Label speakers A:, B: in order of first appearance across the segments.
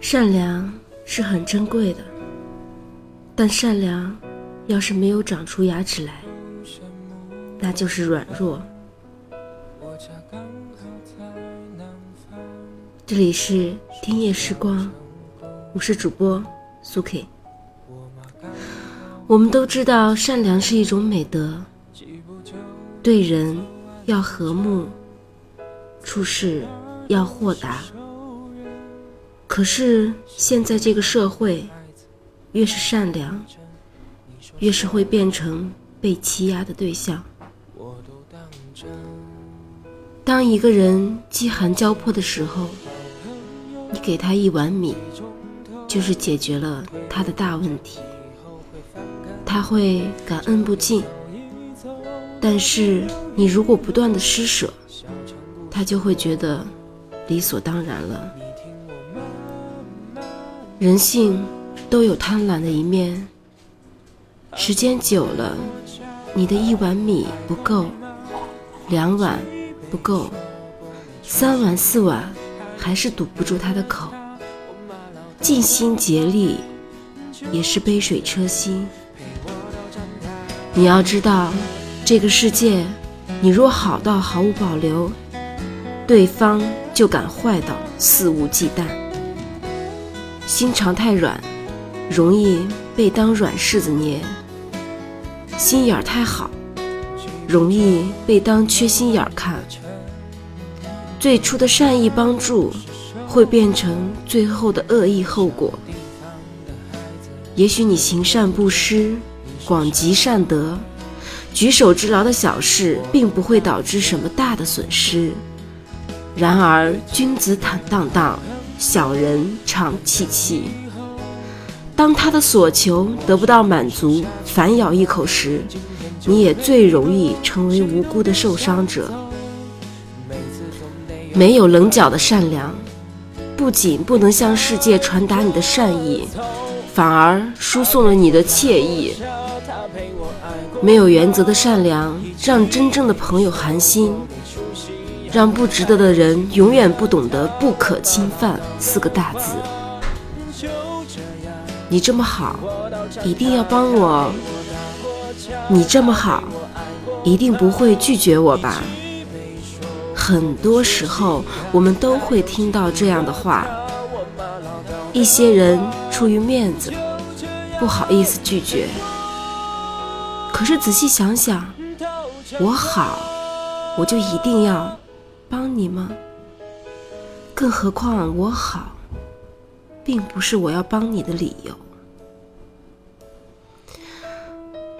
A: 善良是很珍贵的，但善良要是没有长出牙齿来，那就是软弱。这里是听夜时光，我是主播苏 K。我们都知道，善良是一种美德，对人要和睦，处事要豁达。可是现在这个社会，越是善良，越是会变成被欺压的对象。当一个人饥寒交迫的时候，你给他一碗米，就是解决了他的大问题。他会感恩不尽。但是你如果不断的施舍，他就会觉得理所当然了。人性都有贪婪的一面，时间久了，你的一碗米不够，两碗不够，三碗四碗还是堵不住他的口。尽心竭力也是杯水车薪。你要知道，这个世界，你若好到毫无保留，对方就敢坏到肆无忌惮。心肠太软，容易被当软柿子捏；心眼儿太好，容易被当缺心眼儿看。最初的善意帮助，会变成最后的恶意后果。也许你行善布施，广积善德，举手之劳的小事，并不会导致什么大的损失。然而，君子坦荡荡。小人常戚戚。当他的所求得不到满足，反咬一口时，你也最容易成为无辜的受伤者。没有棱角的善良，不仅不能向世界传达你的善意，反而输送了你的怯意。没有原则的善良，让真正的朋友寒心。让不值得的人永远不懂得“不可侵犯”四个大字。你这么好，一定要帮我。你这么好，一定不会拒绝我吧？很多时候，我们都会听到这样的话。一些人出于面子，不好意思拒绝。可是仔细想想，我好，我就一定要。帮你吗？更何况我好，并不是我要帮你的理由。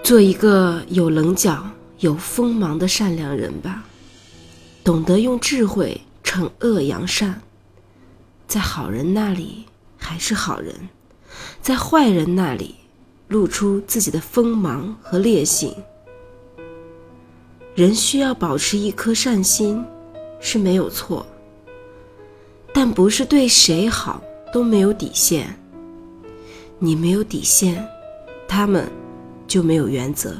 A: 做一个有棱角、有锋芒的善良人吧，懂得用智慧惩恶扬善，在好人那里还是好人，在坏人那里露出自己的锋芒和烈性。人需要保持一颗善心。是没有错，但不是对谁好都没有底线。你没有底线，他们就没有原则。